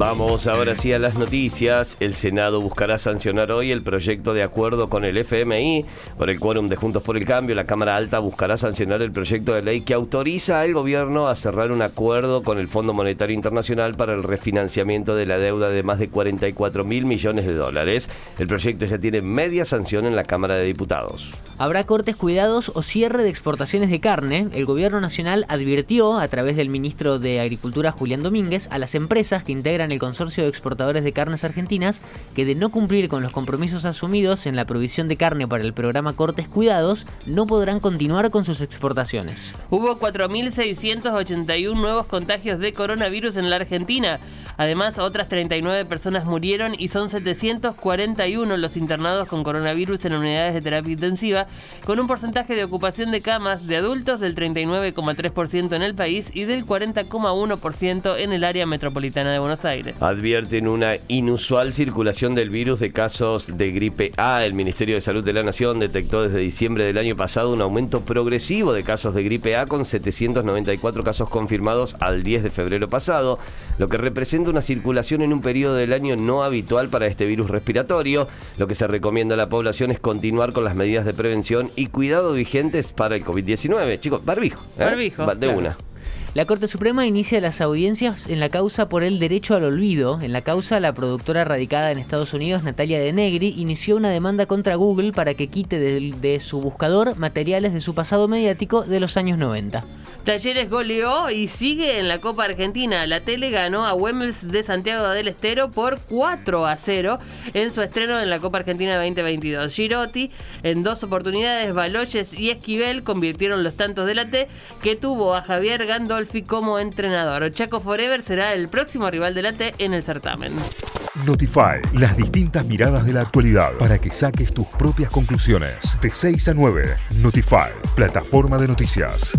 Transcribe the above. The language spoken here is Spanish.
Vamos ahora sí a las noticias. El Senado buscará sancionar hoy el proyecto de acuerdo con el FMI por el quórum de Juntos por el Cambio. La Cámara Alta buscará sancionar el proyecto de ley que autoriza al gobierno a cerrar un acuerdo con el Fondo Monetario Internacional para el refinanciamiento de la deuda de más de 44 mil millones de dólares. El proyecto ya tiene media sanción en la Cámara de Diputados. Habrá cortes cuidados o cierre de exportaciones de carne. El gobierno nacional advirtió, a través del ministro de Agricultura Julián Domínguez, a las empresas que integran el consorcio de exportadores de carnes argentinas que de no cumplir con los compromisos asumidos en la provisión de carne para el programa Cortes Cuidados, no podrán continuar con sus exportaciones. Hubo 4.681 nuevos contagios de coronavirus en la Argentina. Además, otras 39 personas murieron y son 741 los internados con coronavirus en unidades de terapia intensiva, con un porcentaje de ocupación de camas de adultos del 39,3% en el país y del 40,1% en el área metropolitana de Buenos Aires. Advierten una inusual circulación del virus de casos de gripe A. El Ministerio de Salud de la Nación detectó desde diciembre del año pasado un aumento progresivo de casos de gripe A con 794 casos confirmados al 10 de febrero pasado, lo que representa una circulación en un periodo del año no habitual para este virus respiratorio. Lo que se recomienda a la población es continuar con las medidas de prevención y cuidado vigentes para el COVID-19. Chicos, barbijo. ¿eh? Barbijo, De claro. una. La Corte Suprema inicia las audiencias en la causa por el derecho al olvido. En la causa, la productora radicada en Estados Unidos, Natalia De Negri, inició una demanda contra Google para que quite de, su buscador materiales de su pasado mediático de los años 90. Talleres goleó y sigue en la Copa Argentina. La tele ganó a Güemes de Santiago del Estero por 4 a 0 en su estreno en la Copa Argentina 2022. Girotti, en dos oportunidades, Baloyes y Esquivel convirtieron los tantos de la T que tuvo a Javier Como entrenador. Chaco Forever será el próximo rival de la T en el certamen. Notify, las distintas miradas de la actualidad para que saques tus propias conclusiones. De 6 a 9, Notify, plataforma de noticias.